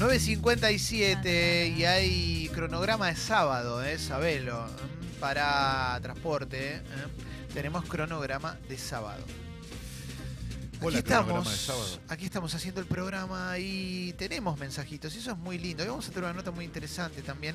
9.57 y hay cronograma de sábado, ¿eh? Sabelo. mm, Para transporte, ¿eh? tenemos cronograma de sábado. Hola, aquí estamos, de sábado. aquí estamos haciendo el programa y tenemos mensajitos, y eso es muy lindo. Y vamos a tener una nota muy interesante también.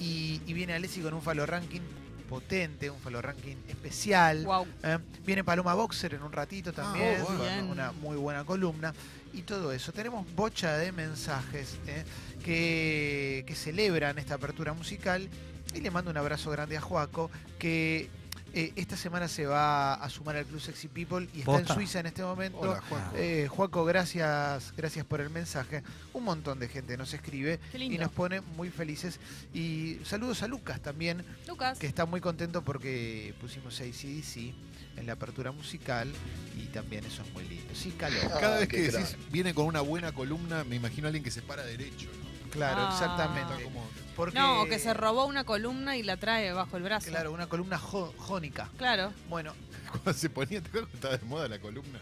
Y, y viene Alessi con un falo ranking potente, un falo ranking especial. Wow. ¿eh? Viene Paloma Boxer en un ratito también, con Bien. una muy buena columna. Y todo eso. Tenemos bocha de mensajes ¿eh? que, que celebran esta apertura musical. Y le mando un abrazo grande a Joaco, que eh, esta semana se va a sumar al Club Sexy People y está ¿Posta? en Suiza en este momento. Hola, Juan. Eh, gracias, gracias por el mensaje. Un montón de gente nos escribe y nos pone muy felices. Y saludos a Lucas también, Lucas. que está muy contento porque pusimos ACDC en la apertura musical y también eso es muy lindo. Sí, calor. Cada Ah, vez qué que decís, viene con una buena columna, me imagino a alguien que se para derecho. ¿no? Claro, Ah. Está exactamente. como- Porque, No, o que se robó una columna y la trae bajo el brazo. Claro, una columna jo- jónica. Claro. Bueno, cuando se ponía, ¿te acuerdas cuando estaba de moda la columna?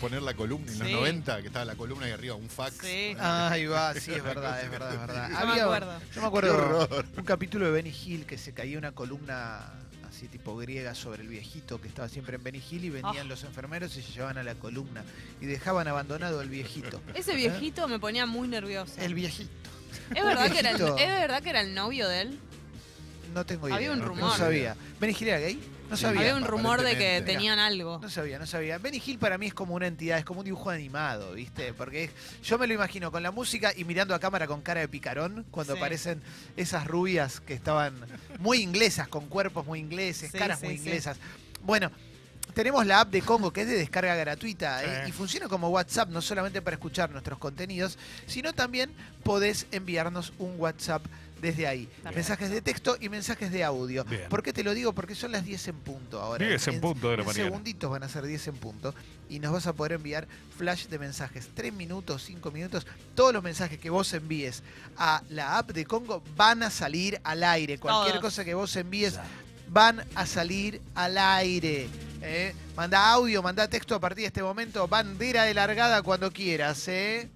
Poner la columna en los Sí. 90, que estaba la columna ahí arriba, un fax. Sí. ahí va, sí, es verdad, es verdad, es verdad. Yo me Había- acuerdo. Yo me Qué acuerdo horror. un capítulo de Benny Hill que se caía una columna así tipo griega sobre el viejito que estaba siempre en Benny Hill y venían Ah. los enfermeros y se llevaban a la columna y dejaban abandonado al viejito. Ese viejito me ponía muy nervioso. El viejito. ¿Es, verdad que era el. ¿Es verdad que era el novio de él? No tengo idea. Había un no- No rumor. sabía. ¿Benny Hill era gay? No sabía. Había un rumor de que tenían algo. No sabía, no sabía. Benny Hill para mí es como una entidad, es como un dibujo animado, ¿viste? Porque es- yo me lo imagino con la música y mirando a cámara con cara de picarón, cuando Sí. aparecen esas rubias que estaban muy inglesas, con cuerpos muy ingleses, Sí, caras sí, muy sí. inglesas. Bueno, tenemos la app de Congo que es de descarga gratuita ¿eh? Y funciona como WhatsApp, no solamente para escuchar nuestros contenidos, sino también podés enviarnos un WhatsApp desde ahí. Mensajes de texto y mensajes de audio. Bien. ¿Por qué te lo digo? Porque son las 10 en punto ahora. 10 en punto de la en mañana. segunditos van a ser 10 en punto y nos vas a poder enviar flash de mensajes. 3 minutos, 5 minutos. Todos los mensajes que vos envíes a la app de Congo van a salir al aire. Cualquier Todos. cosa que vos envíes van a salir al aire. ¿Eh? Manda audio, manda texto a partir de este momento. Bandera de largada cuando quieras. ¿eh?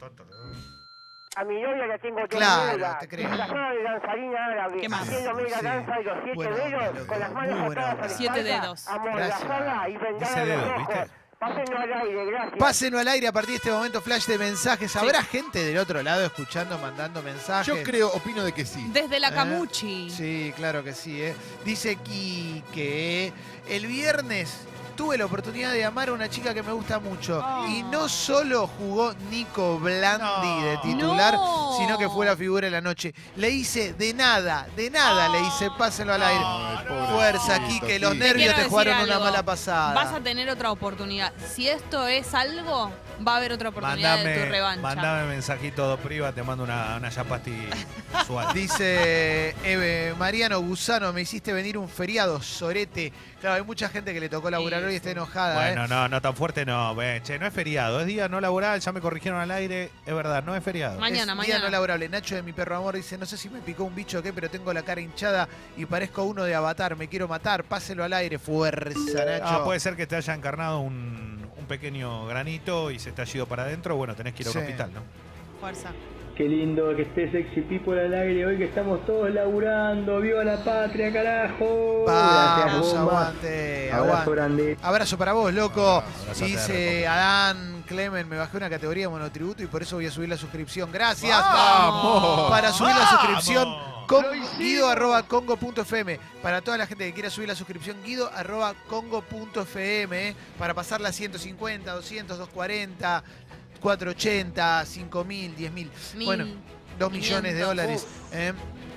A mi novia la tengo yo Claro, te creo. disfrazada de danzarina árabe, ¿Qué más? haciendo mega Sí. danza y los siete Buena onda, dedos, con las manos atadas a la Siete espalda, dedos. amordazada y vendada a los ojos. ¿viste? Pásenlo al aire, gracias. Pásenlo al aire a partir de este momento, flash de mensajes. ¿Habrá gente del otro lado escuchando, mandando mensajes? Yo creo, opino de que sí. Desde la ¿Eh? Camuchi. Sí, claro que sí. ¿eh? Dice Quique, el viernes tuve la oportunidad de amar a una chica que me gusta mucho. Oh. Y no solo jugó Nico Blandi No. de titular, No. sino que fue la figura de la noche. Le hice de nada, de nada le hice, pásenlo al aire. Pobrecito, Fuerza, Quique, los nervios te decir jugaron una mala pasada. Vas a tener otra oportunidad. Si esto es algo, va a haber otra oportunidad de tu revancha. mandame mensajito priva, te mando una, una yapasti suave. Dice Eve, Mariano Gusano, me hiciste venir un feriado, sorete. Claro, hay mucha gente que le tocó laburar Sí, hoy y sí. está enojada. ¿eh? Bueno, no, no tan fuerte no. Che, no es feriado, es día no laboral, ya me corrigieron al aire, es verdad, no es feriado. Mañana, es Día mañana. no laborable. Nacho de mi perro amor dice, no sé si me picó un bicho o qué, pero tengo la cara hinchada y parezco uno de Avatar, me quiero matar, páselo al aire, fuerza, Nacho. Ah, puede ser que te haya encarnado un, un pequeño granito y se te haya ido para adentro, bueno, tenés que ir a un Sí. hospital, ¿no? Fuerza. Qué lindo que esté Sexy People al aire hoy que estamos todos laburando. ¡Viva la patria, carajo! Vamos, Gracias, aguante, Abrazo aguante. grande. Abrazo para vos, loco. Ah, abrazo Dice Adán Clemen, me bajé una categoría de monotributo y por eso voy a subir la suscripción. Gracias. ¡Vamos! Para subir la suscripción, Con guido.congo.fm. Para toda la gente que quiera subir la suscripción, guido.congo.fm. eh, Para pasar las 150, 200, 240, 480, 5000, 10000. Mil. Bueno, 2 millones de 500. dólares. ¿eh?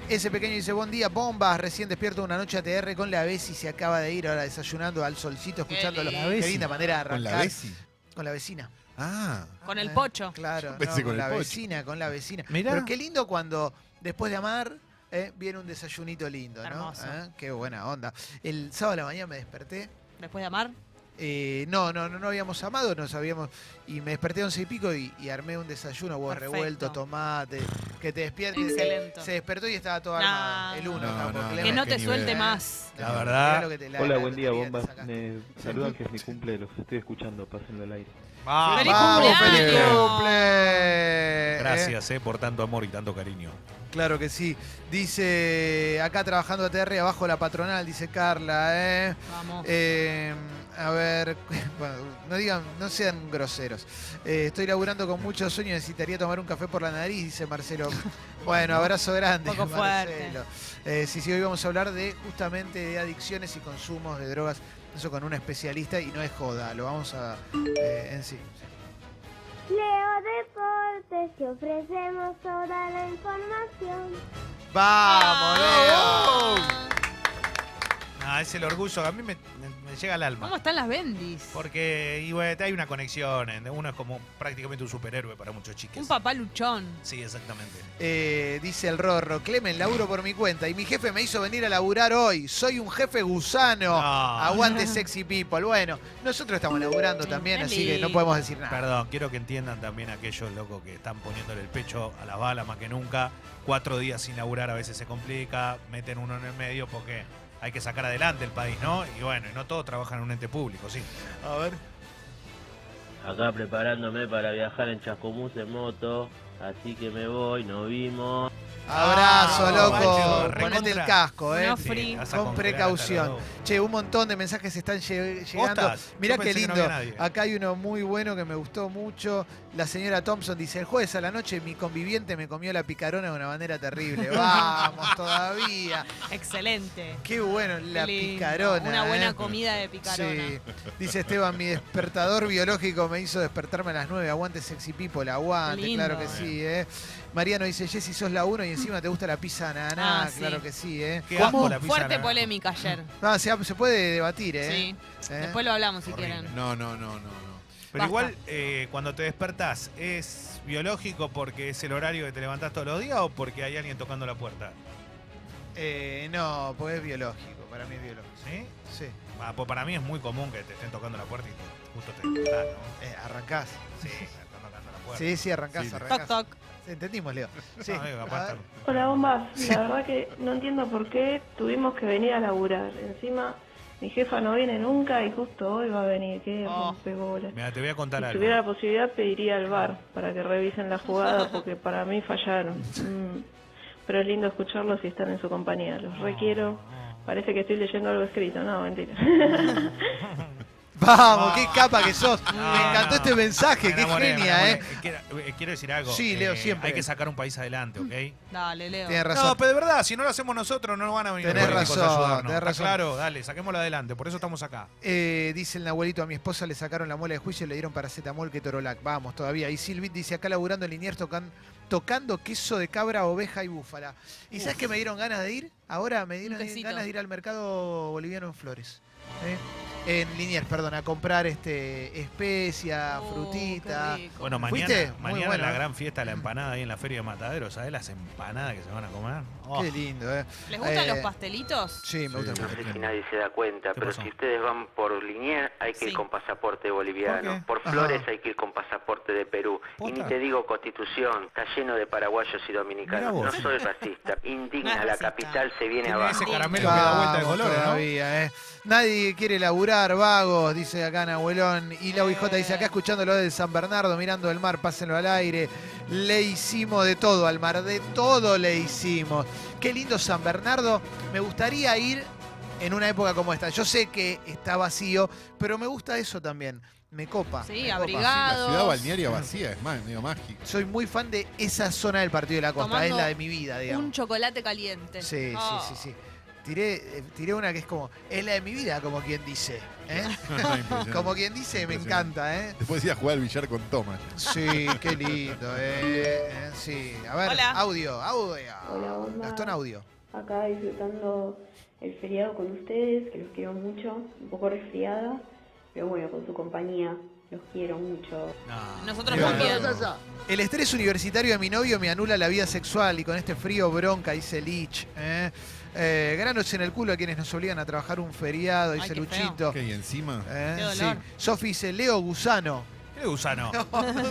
Ese pequeño dice, buen día, bombas, recién despierto una noche ATR con la Bessi, se acaba de ir ahora desayunando al solcito, Qué escuchándolo. lindo. Qué linda manera de Con la arrancar. Bessi. Con la vecina. Ah, Con el Eh, pocho. Claro, Yo pensé no, con con, el la pocho. vecina, con la vecina. Mirá. Pero qué lindo cuando después de amar eh, viene un desayunito lindo, ¿no? Hermoso. Eh, Qué buena onda. El sábado a la mañana me desperté Después de amar. Eh, no, no, no, no habíamos amado, nos habíamos. Y me desperté a once y pico y, y armé un desayuno, huevo Perfecto. revuelto, tomate, que te despierte. Excelente. Se despertó y estaba todo No. armado. El uno, No, no. Que no te nivel. suelte más. La verdad. Mirá lo que te- la- Hola, la buen día, bombas. Me saludan que es mi cumple, los estoy escuchando, pásenlo al aire. Vamos. ¡Feliz ¡Vamos, cumpleaños! feliz cumple! Gracias, eh, por tanto amor y tanto cariño. Claro que sí. Dice, acá trabajando ATR, abajo la patronal, dice Carla, ¿eh? Vamos. Eh, a ver, bueno, no digan, no sean groseros. Eh, estoy laburando con mucho sueño, necesitaría tomar un café por la nariz, dice Marcelo. Bueno, abrazo grande, Poco Marcelo. Eh, sí, sí, hoy vamos a hablar de justamente de adicciones y consumos de drogas, eso con un especialista y no es joda, lo vamos a eh, en sí. Leo Deportes, te ofrecemos toda la información. ¡Vamos. Leo! Ah, es el orgullo, a mí me, me- me llega al alma. ¿Cómo están las bendis? Porque y, bueno, hay una conexión, uno es como prácticamente un superhéroe para muchos chiques. Un papá luchón. Sí, exactamente. Eh, dice el Rorro, Clemen, laburo por mi cuenta y mi jefe me hizo venir a laburar hoy. Soy un jefe gusano. No. Aguante sexy people. Bueno, nosotros estamos laburando también, Qué así que no podemos decir nada. Perdón, quiero que entiendan también aquellos locos que están poniéndole el pecho a las balas más que nunca. Cuatro días sin laburar a veces se complica, meten uno en el medio porque hay que sacar adelante el país, ¿no? Y bueno, y no todos trabajan en un ente público, sí. A ver. Acá preparándome para viajar en Chascomús en moto, así que me voy, nos vimos. Abrazo, Ah, loco. macho, Ponete el casco, eh. No free. Con precaución. Che, un montón de mensajes están lle- llegando. Mirá qué no lindo. Acá hay uno muy bueno que me gustó mucho. La señora Thompson dice, el jueves a la noche mi conviviente me comió la picarona de una manera terrible. Vamos, todavía. Excelente. Qué bueno, la picarona. Una buena eh. comida de picarona. Sí. Dice Esteban, mi despertador biológico me hizo despertarme a las 9. Aguante sexy people, aguante, lindo. claro que sí, ¿eh? Mariano dice, Jessy, sos la uno y encima te gusta la pizza ananá. Ah, sí. claro que sí, ¿eh? Qué asco la pizza Fuerte polémica ayer. Ah, se, se puede debatir, ¿eh? Sí. ¿Eh? Después lo hablamos si Horrible. quieren. No, no, no, no, no. Pero Basta. igual, eh, cuando te despertás, ¿es biológico porque es el horario que te levantás todos los días o porque hay alguien tocando la puerta? Eh, no, pues es biológico, para mí es biológico. ¿Sí? Sí. Ah, pues para mí es muy común que te estén tocando la puerta y te- justo te despertás, ¿no? Eh, arrancás. Sí, Sí, sí, arrancás, Sí. arrancás. Toc, toc. Sí, Entendimos, Leo. Sí. No, digo, capaz A ver. están- Hola bombas, la verdad que no entiendo por qué tuvimos que venir a laburar. Encima mi jefa no viene nunca y justo hoy va a venir, que Oh. Mira, te voy a contar Si algo. tuviera la posibilidad pediría al bar para que revisen la jugada porque para mí fallaron. Mm. Pero es lindo escucharlos y estar en su compañía. Los requiero. Parece que estoy leyendo algo escrito, no, mentira. Vamos, qué capa que sos. No, me encantó no. este mensaje, Me qué enamoré, genia. ¿eh? Quiero, eh, quiero decir algo. Sí, Leo, Eh, siempre. Hay que sacar un país adelante, ¿ok? Dale, Leo. Tienes razón. No, pero de verdad, si no lo hacemos nosotros, no nos van a venir Tenés los políticos a razón, ayudarnos. tenés ¿Está razón. Claro, dale, saquémoslo adelante. Por eso estamos acá. Eh, dice el abuelito, a mi esposa le sacaron la muela de juicio y le dieron paracetamol que torolac. Vamos, todavía. Y Silvit dice, acá laburando en Liniers tocan, tocando queso de cabra, oveja y búfala. ¿Y sabes que me dieron ganas de ir? Ahora me dieron ganas de ir al mercado boliviano en Flores. ¿Eh? En Liniers, perdón, a comprar este especia, Oh, frutita. qué rico. Bueno, mañana, ¿Fuiste? Muy mañana bueno, la ¿eh? gran fiesta de la empanada ahí en la Feria de Matadero. ¿Sabes las empanadas que se van a comer? Oh, Qué lindo, ¿eh? ¿Les gustan Eh, los pastelitos? Sí, me gusta Sí, mucho. No sé si nadie se da cuenta, ¿Qué pero pasó? si ustedes van por Liniers hay que Sí. ir con pasaporte ¿Por boliviano. qué? Por, Ajá. Flores hay que ir con pasaporte de Perú. Y ¿Posta? ni te digo Constitución, está lleno de paraguayos y Mirá dominicanos. vos. No soy racista. Indigna, No es la racista. capital se viene Tiene abajo. ese caramelo que da vuelta de Vamos colores, ¿no? todavía, ¿eh? Nadie quiere laburar, vagos, dice acá Nahuelón. Y la OIJ dice acá escuchándolo de San Bernardo, mirando el mar, pásenlo al aire. Le hicimos de todo al mar, de todo le hicimos. Qué lindo San Bernardo. Me gustaría ir en una época como esta. Yo sé que está vacío, pero me gusta eso también. Me copa. Sí, me copa. La ciudad balnearia vacía es más, medio mágico. Soy muy fan de esa zona del partido de la costa. Tomando es la de mi vida, digamos. Un chocolate caliente. Sí, Oh. sí, sí, sí. Tiré, eh, tiré una que es como, es la de mi vida, como quien dice. ¿eh? Como quien dice, me encanta, ¿eh? Después ir a jugar al billar con Thomas. Sí, qué lindo, ¿eh? Eh, Sí, a ver, Hola. audio, audio. Hola bombas, Gastón Audio. acá disfrutando el feriado con ustedes, que los quiero mucho, un poco resfriada, Pero bueno, con su compañía, los quiero mucho. No. Nosotros también. El estrés universitario de mi novio me anula la vida sexual y con este frío bronca, dice Lich. ¿eh? Eh, granos en el culo a quienes nos obligan a trabajar un feriado, dice Ay, qué feo. Luchito. ¿Qué? ¿Y encima? ¿eh? Qué Sí. Sofi dice Leo Gusano. ¿Qué gusano?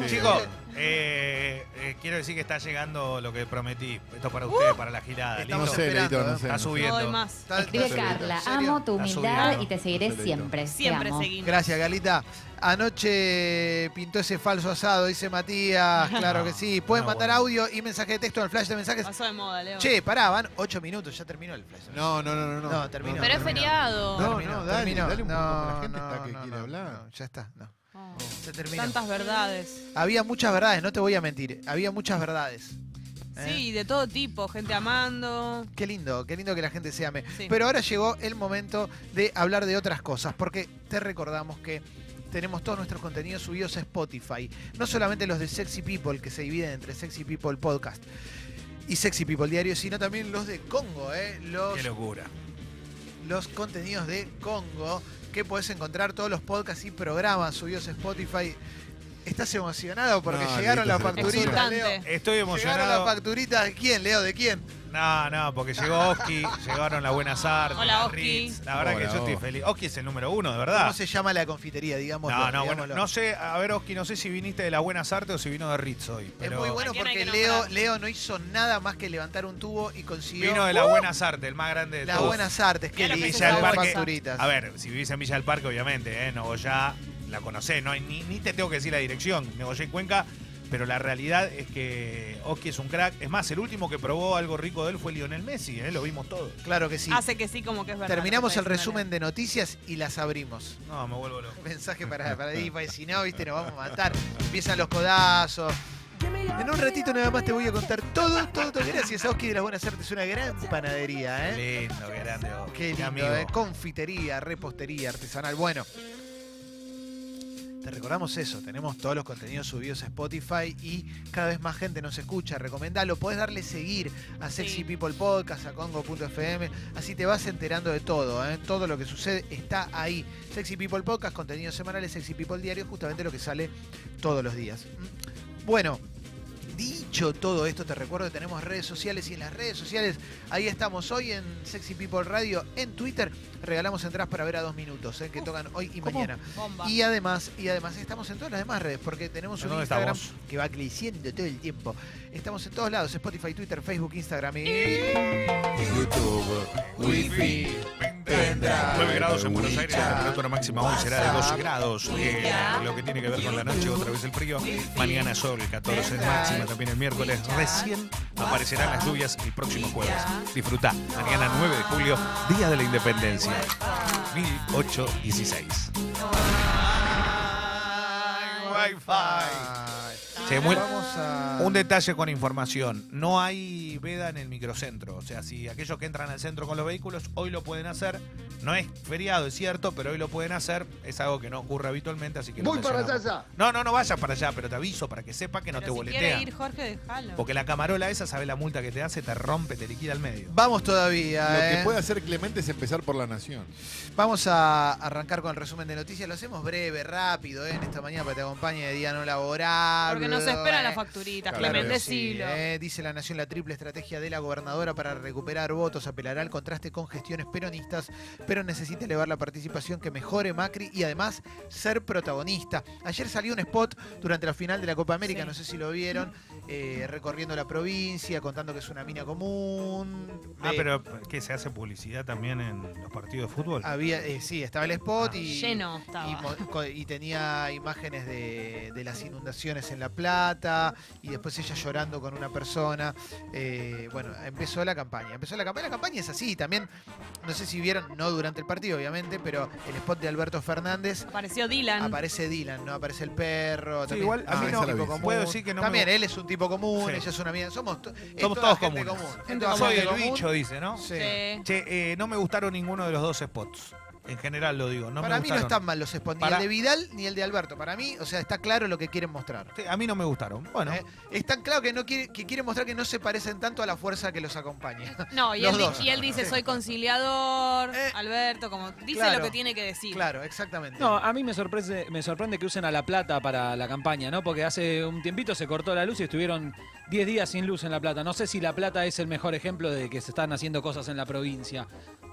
Sí. Chicos, eh, eh, quiero decir que está llegando lo que prometí. Esto es para ustedes, para la girada. Estamos No sé, Leito, no ¿eh? sé. Está subiendo. No doy más. Está- Escribe está subiendo. Carla, ¿En serio? amo tu Está humildad subiendo. y te seguiré siempre. Te Siempre amo. seguimos. Gracias, Galita. Anoche pintó ese falso asado, dice Matías. Claro que sí. Pueden No, mandar bueno. audio y mensaje de texto en el flash de mensajes. Pasó de moda, Leo. Che, pará, van ocho minutos, ya terminó el flash. No, no, no, no. No, terminó. Pero es terminó. feriado. No, no, dale, dale un poco, No, la gente no, está que no, quiere no, hablar. no, ya está, no. Oh, Se terminó. Tantas verdades. Había muchas verdades, no te voy a mentir. Había muchas verdades. ¿eh? Sí, de todo tipo. Gente amando. Qué lindo, qué lindo que la gente se ame. Sí. Pero ahora llegó el momento de hablar de otras cosas, porque te recordamos que tenemos todos nuestros contenidos subidos a Spotify. No solamente los de Sexy People, que se dividen entre Sexy People Podcast y Sexy People Diario, sino también los de Congo, ¿eh? los, Qué locura. los contenidos de Congo, que puedes encontrar todos los podcasts y programas subidos a Spotify. ¿Estás emocionado porque No, llegaron las facturitas. Leo? Estoy Llegaron las emocionado. facturitas de quién, Leo, de quién. No, no, porque llegó Oski, llegaron las buenas artes, Hola, Oski. Ritz. La verdad Hola, que yo estoy feliz. Oski es el número uno, de verdad. ¿Cómo se llama la confitería, digamos? No, no, bueno, no sé, a ver, Oski, no sé si viniste de las buenas artes o si vino de Ritz hoy. Es Pero muy bueno ¿A quién hay porque que Leo, nombrar? Leo no hizo nada más que levantar un tubo y consiguió vino de las buenas artes, el más grande de las todos. buenas artes. Lo que lindo, es esa de bolsa. facturitas. A ver, si vivís en Villa del Parque, obviamente, ¿eh? Nogoyá la conocés, no hay, ni, ni te tengo que decir la dirección, Nogoyá y Cuenca, pero la realidad es que Oski es un crack. Es más, el último que probó algo rico de él fue Lionel Messi, ¿eh? lo vimos todos. Claro que sí. Hace que sí, como que es verdad. Terminamos el resumen de noticias y las abrimos. No, me vuelvo loco. Mensaje para, para si no, viste, nos vamos a matar. Empiezan los codazos. En un ratito nada más te voy a contar todo, todo, todo. Gracias a Oski de las Buenas Artes, una gran panadería, ¿eh? Qué lindo, qué grande Oski. Qué lindo, amigo. ¿eh? Confitería, repostería, artesanal. Bueno, te recordamos eso. Tenemos todos los contenidos subidos a Spotify y cada vez más gente nos escucha. Recomendalo. Podés darle seguir a Sexy Sí. People Podcast, a Congo.fm. Así te vas enterando de todo. ¿eh? Todo lo que sucede está ahí. Sexy People Podcast, contenidos semanales, Sexy People Diario, justamente lo que sale todos los días. ¿Mm? Bueno. Dicho todo esto, te recuerdo que tenemos redes sociales y en las redes sociales, ahí estamos hoy en Sexy People Radio, en Twitter, regalamos entradas para ver a dos minutos, ¿eh? que tocan hoy y ¿Cómo? mañana. Bomba. Y además, y además estamos en todas las demás redes, porque tenemos ¿En un dónde Instagram estamos? que va creciendo todo el tiempo. Estamos en todos lados, Spotify, Twitter, Facebook, Instagram y... YouTube, Wi-Fi, 9 grados en Buenos Aires, la temperatura máxima hoy será de 12 grados. Eh, lo que tiene que ver con la noche, otra vez el frío. Mañana sol, 14 de máxima, también el miércoles. Recién aparecerán las lluvias el próximo jueves. Disfruta, mañana 9 de julio, Día de la Independencia. 1816. Che, muy- Vamos a... Un detalle con información. No hay veda en el microcentro. O sea, si aquellos que entran al centro con los vehículos hoy lo pueden hacer. No es feriado, es cierto, pero hoy lo pueden hacer. Es algo que no ocurre habitualmente, así que Voy para mencionamos. allá. No, no, no vayas para allá, pero te aviso para que sepa que no Pero te si ir Jorge, déjalo. Porque la camarola esa, sabe la multa que te hace? Te rompe, te liquida al medio. Vamos todavía, Lo ¿eh? que puede hacer Clemente es empezar por la nación. Vamos a arrancar con el resumen de noticias. Lo hacemos breve, rápido, ¿eh? en esta mañana para que te acompañe de día no laborable. Porque nos esperan ¿eh? las facturitas, Claro Clemente, que Sí, eh, dice la Nación la triple estrategia de la gobernadora para recuperar votos apelará al contraste con gestiones peronistas, pero necesita elevar la participación que mejore Macri y además ser protagonista. Ayer salió un spot durante la final de la Copa América, Sí. no sé si lo vieron, eh, recorriendo la provincia, contando que es una mina común. Ah, Eh, pero ¿qué se hace publicidad también en los partidos de fútbol? Había, eh, sí, estaba el spot Ah. y, Lleno estaba. y, tenía imágenes de, de las inundaciones en La Plata y después ella llorando con una persona. Eh, bueno, empezó la campaña. Empezó la campaña. La campaña es así. También, no sé si vieron, no durante el partido, obviamente, pero el spot de Alberto Fernández. Apareció Dylan. Aparece Dylan, ¿no? Aparece el perro. Sí, también igual a Ah, mí no tipo común. puedo decir que no me También él es un tipo común, Sí. ella es una amiga. Somos, to- Somos todos comunes. común. Soy el común. bicho, dice, ¿no? Sí. Sí. Che, eh, no me gustaron ninguno de los dos spots. En general lo digo. No para me mí no gustaron. están mal los spots, ni Para- el de Vidal ni el de Alberto. Para mí, o sea, está claro lo que quieren mostrar. Sí, a mí no me gustaron. Bueno, ¿eh? Es tan claro que, no quiere, que quieren mostrar que no se parecen tanto a la fuerza que los acompaña. No, y Los él, di- dos. y él dice, Sí. soy conciliador, Eh, Alberto, como dice claro. lo que tiene que decir. Claro, exactamente. No, a mí me sorprende, me sorprende que usen a La Plata para la campaña, ¿no? Porque hace un tiempito se cortó la luz y estuvieron 10 días sin luz en La Plata. No sé si La Plata es el mejor ejemplo de que se están haciendo cosas en la provincia.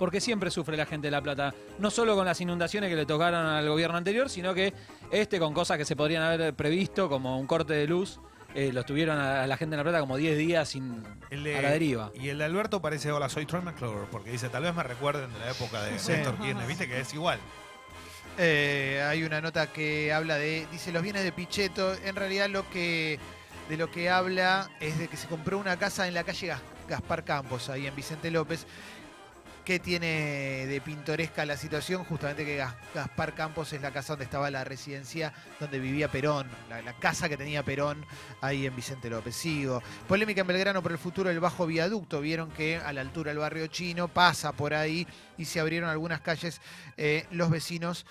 Porque siempre sufre la gente de La Plata. No solo con las inundaciones que le tocaron al gobierno anterior, sino que este con cosas que se podrían haber previsto, como un corte de luz, eh, los tuvieron a, a la gente de La Plata como 10 días sin, el de- a la deriva. Y el de Alberto parece, hola, soy Troy McClure, porque dice, tal vez me recuerden de la época de Sí. Néstor Kirchner, viste que es igual. Eh, hay una nota que habla de, dice los bienes de Pichetto. En realidad lo que de lo que habla es de que se compró una casa en la calle Gas- Gaspar Campos, ahí en Vicente López. Que tiene de pintoresca la situación? Justamente que Gas- Gaspar Campos es la casa donde estaba la residencia donde vivía Perón, la, la casa que tenía Perón ahí en Vicente López. Sigo. Polémica en Belgrano por el futuro del bajo viaducto. Vieron que a la altura del barrio chino pasa por ahí y se abrieron algunas calles. Eh, los vecinos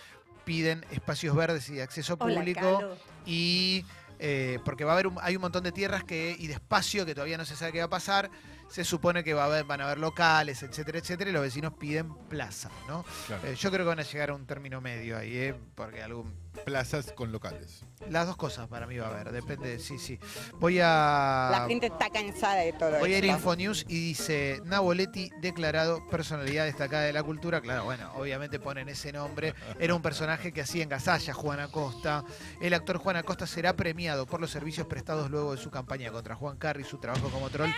piden espacios verdes y de acceso público y eh, porque va a haber un- hay un montón de tierras que y de espacio que todavía no se sabe qué va a pasar se supone que va a haber, van a haber locales etcétera etcétera y los vecinos piden plaza no Claro. Eh, yo creo que van a llegar a un término medio ahí ¿eh? porque algún Plazas con locales. las dos cosas para mí va a haber depende sí sí voy a La gente está cansada de todo Voy a ir a. Infonews y dice Naboletti declarado personalidad destacada de la cultura. Claro, bueno, obviamente ponen ese nombre. Era un personaje que hacía en Gasalla Juan Acosta. El actor Juan Acosta será premiado por los servicios prestados luego de su campaña contra Juan Carri, su trabajo como troll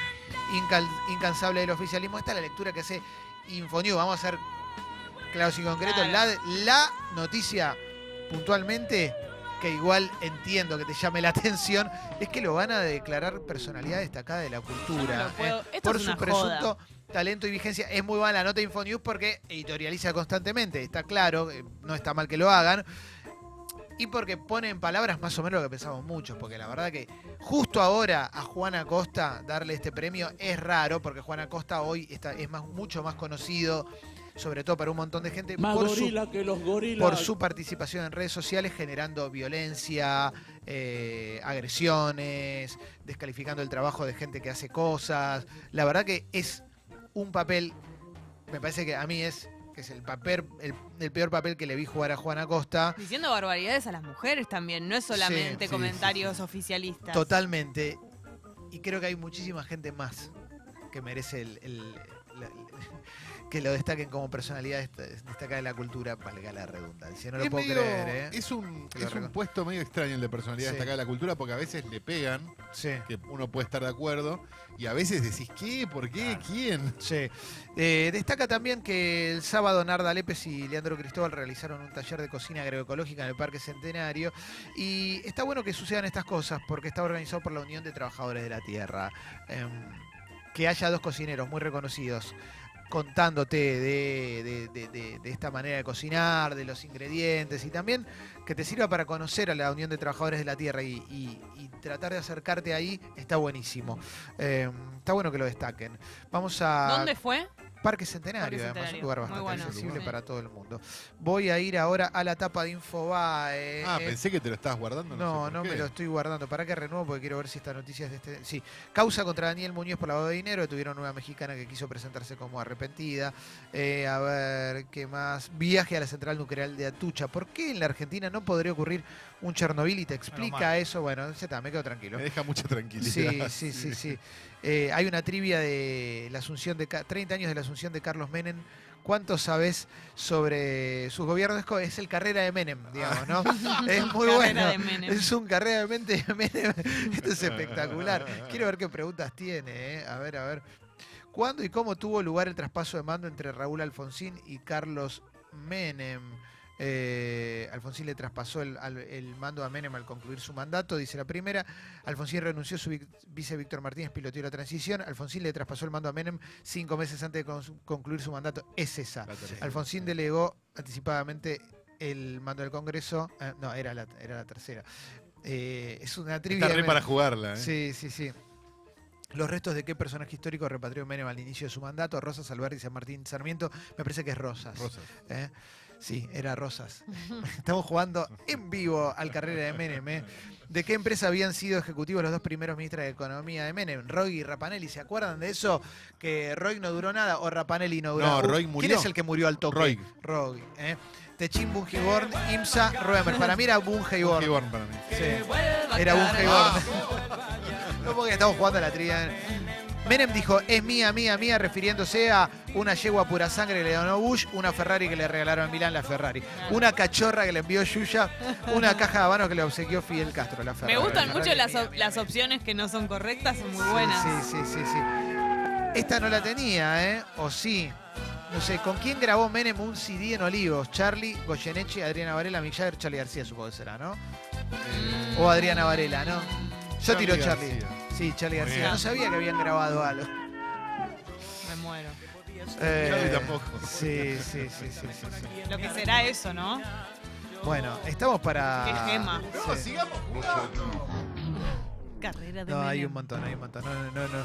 incal- incansable del oficialismo. Esta es la lectura que hace Infonews. Vamos a ser claros y concretos. La, la noticia puntualmente que igual entiendo que te llame la atención, es que lo van a declarar personalidad destacada de la cultura. no eh, por su presunto talento y vigencia. Es muy buena la nota de Infonews porque editorializa constantemente, está claro, eh, no está mal que lo hagan. Y porque pone en palabras más o menos lo que pensamos muchos, porque la verdad que justo ahora a Juan Acosta darle este premio es raro, porque Juan Acosta hoy está, es más, mucho más conocido, sobre todo para un montón de gente, Más por su gorila que los gorilas. por su participación en redes sociales generando violencia, eh, agresiones, descalificando el trabajo de gente que hace cosas. La verdad que es un papel, me parece que a mí es, que es el papel, el, el peor papel que le vi jugar a Juan Acosta. Diciendo barbaridades a las mujeres también, no es solamente sí, comentarios oficialistas. Totalmente. Y creo que hay muchísima gente más que merece el, el- la- que lo destaquen como personalidad dest- destacada de la cultura, valga la redundancia. No lo es, puedo medio- creer, ¿eh? es un, lo es un puesto medio extraño el de personalidad Sí. destacada de la cultura porque a veces le pegan, Sí. que uno puede estar de acuerdo, y a veces decís, ¿qué? ¿Por qué? ¿Quién? Sí. Eh, destaca también que el sábado Narda Lépez y Leandro Cristóbal realizaron un taller de cocina agroecológica en el Parque Centenario. Y está bueno que sucedan estas cosas porque está organizado por la Unión de Trabajadores de la Tierra. Em, que haya dos cocineros muy reconocidos contándote de, de- esta manera de cocinar, de los ingredientes y también que te sirva para conocer a la Unión de Trabajadores de la Tierra y, tratar de acercarte ahí está buenísimo. Em, está bueno que lo destaquen. Vamos a... ¿Dónde fue? Parque Centenario, Parque además, Centenario. un lugar bastante bueno. accesible Sí. para todo el mundo. Voy a ir ahora a la tapa de Infobae. Ah, Eh, pensé que te lo estabas guardando. no, sé no me lo estoy guardando. ¿Para que renuevo? Porque quiero ver si esta noticia es de este. Sí. Causa contra Daniel Muñoz por lavado de dinero. Detuvieron una mexicana que quiso presentarse como arrepentida. Eh, a ver, ¿qué más? Viaje a la central nuclear de Atucha. ¿Por qué en la Argentina no podría ocurrir un Chernobyl y te explica eso? Bueno, ya está, me quedo tranquilo. Me deja mucha tranquilidad. Sí, sí, sí, sí. Eh, hay una trivia de la Asunción de Ca- 30 años de la Asunción de Carlos Menem. ¿Cuánto sabes sobre sus gobiernos? Es el carrera de Menem, digamos, ¿no? es muy Carrera bueno. de Menem. Es un carrera de mente de Menem. Esto es espectacular. Quiero ver qué preguntas tiene. ¿eh? A ver, a ver. ¿Cuándo y cómo tuvo lugar el traspaso de mando entre Raúl Alfonsín y Carlos Menem? Eh, Alfonsín le traspasó el, al- el mando a Menem al concluir su mandato, dice la primera. Alfonsín renunció, su vic- vice Víctor Martínez piloteó la transición. Alfonsín le traspasó el mando a Menem cinco meses antes de con- concluir su mandato. Es esa. Alfonsín delegó anticipadamente el mando del Congreso. eh, no, era la, era la tercera. Eh, es una trivia. Está re de para jugarla. Sí, sí, sí. Los restos de qué personaje histórico repatrió Menem al inicio de su mandato, Rosas, Alberti, San Martín, Sarmiento, me parece que es Rosas. Rosas. Sí, era Rosas. Estamos jugando en vivo al carrera de Menem. ¿eh? ¿De qué empresa habían sido ejecutivos los dos primeros ministros de Economía de Menem? Roy y Rapanelli. ¿Se acuerdan de eso? Que Roy no duró nada o Rapanelli no duró No. Roy ¿Quién murió. es el que murió al toque? Roy. Roy. ¿eh? Techín, Bungeborn, Imsa, Roemer. Para mí era para mí. Sí. Era Bungeborn. no porque estamos jugando a la trivia. Menem dijo, es mía, mía, mía, refiriéndose a una yegua pura sangre que le donó Bush, una Ferrari que le regalaron en Milán, la Ferrari. Una cachorra que le envió Yuya, una caja de habanos que le obsequió Fidel Castro, la Ferrari. Me gustan La mucho las, mía, op- mía, las mía. opciones que no son correctas, son muy buenas. Sí, sí, sí, sí. Esta no la tenía, ¿eh? O sí. No sé, ¿con quién grabó Menem un CD en Olivos? Charlie, Goyeneche, Adriana Varela, Mick Jagger, Charlie García, supongo que será, ¿no? Eh, O Adriana Varela, ¿no? Yo tiro Charlie. García. Sí, Charlie García. bien. No sabía que habían grabado algo. Me muero. Eh, Charlie tampoco. Sí, sí, sí, sí, sí, sí. Lo que será eso, ¿no? Bueno, estamos para. Qué gema. No, Sí. sigamos jugando. Carrera de No, hay un montón, hay un montón. No, no, no. no.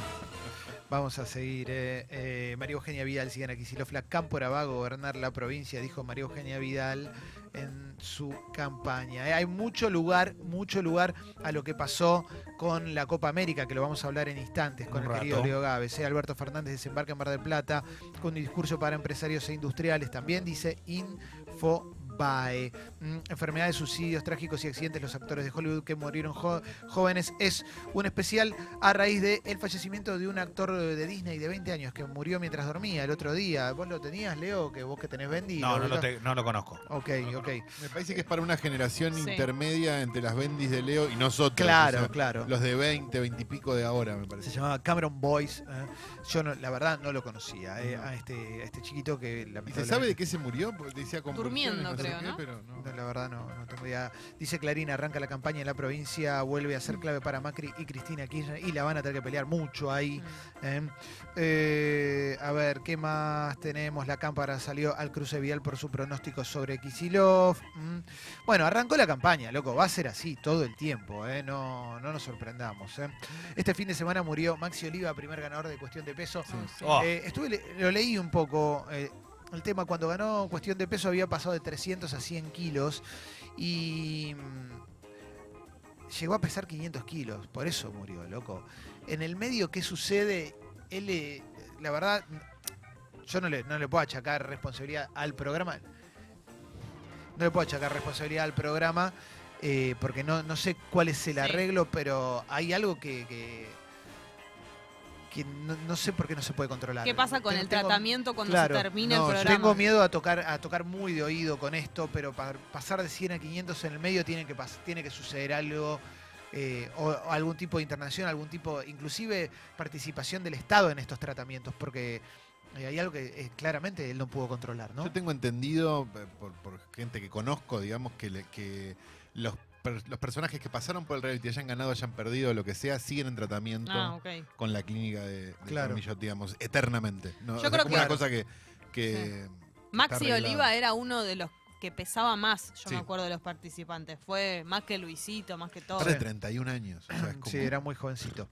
Vamos a seguir. eh, eh, María Eugenia Vidal, sigan aquí. Silofla Cámpora va a gobernar la provincia, dijo María Eugenia Vidal en su campaña. Eh, hay mucho lugar, mucho lugar a lo que pasó con la Copa América, que lo vamos a hablar en instantes con Un el querido rato. Leo Gávez. eh. Alberto Fernández desembarca en Mar del Plata con un discurso para empresarios e industriales. También dice Infobae. Mm, enfermedades, suicidios trágicos y accidentes, los actores de Hollywood que murieron jóvenes. Es un especial a raíz del el fallecimiento de un actor de Disney de 20 años que murió mientras dormía el otro día. ¿Vos lo tenías, Leo? Que vos que tenés Bendy. No, no lo, te- no lo conozco. Ok, ok. Me parece que es para una generación Sí. intermedia entre las bendis de Leo y nosotros. Claro, o sea, claro. Los de 20, 20 y pico de ahora, me Se parece. llamaba Cameron Boyce. ¿eh? Yo, no- la verdad, no lo conocía. eh, a, este, a este chiquito que ¿Y lamentablemente... se sabe de qué se murió? Porque decía Durmiendo, no sé creo, qué, ¿no? pero no. No, la verdad no, no tengo idea. Dice Clarín, arranca la campaña en la provincia, vuelve a ser clave para Macri y Cristina Kirchner y la van a tener que pelear mucho ahí. ¿eh? Eh, a ver, ¿qué más tenemos? La cámara salió al cruce vial por su pronóstico sobre Kisilov. Bueno, arrancó la campaña, loco, va a ser así todo el tiempo, ¿eh? no, no nos sorprendamos. ¿eh? Este fin de semana murió Maxi Oliva, primer ganador de Cuestión de Peso. Oh, Eh, estuve, lo leí un poco. El tema cuando ganó cuestión de peso había pasado de 300 a 100 kilos y mm, llegó a pesar 500 kilos. Por eso murió, loco. En el medio, ¿qué sucede? Él, la verdad, yo no le, no le puedo achacar responsabilidad al programa. No le puedo achacar responsabilidad al programa eh, porque no, no sé cuál es el arreglo, pero hay algo que, que, que no, no sé por qué no se puede controlar. ¿Qué pasa con Tengo- el tengo- tratamiento cuando claro, se termina no, el yo programa? Tengo miedo a tocar, a tocar muy de oído con esto, pero para pasar de 100 a 500 en el medio tiene que, tiene que suceder algo, eh, o, o algún tipo de internación, algún tipo, inclusive participación del Estado en estos tratamientos, porque eh, hay algo que eh, claramente él no pudo controlar, ¿no? Yo tengo entendido por, por gente que conozco, digamos, que, le- que los, per- los personajes que pasaron por el reality, hayan ganado, hayan perdido, lo que sea, siguen en tratamiento Ah, con la clínica de, de Claro. Digamos, eternamente. ¿no? Yo O sea, creo como que- una cosa que... que Maxi está arreglado. Oliva era uno de los que pesaba más, yo Sí. me acuerdo de los participantes. Fue más que Luisito, más que todo. De 31 años. o sea, es como- Sí, era muy jovencito.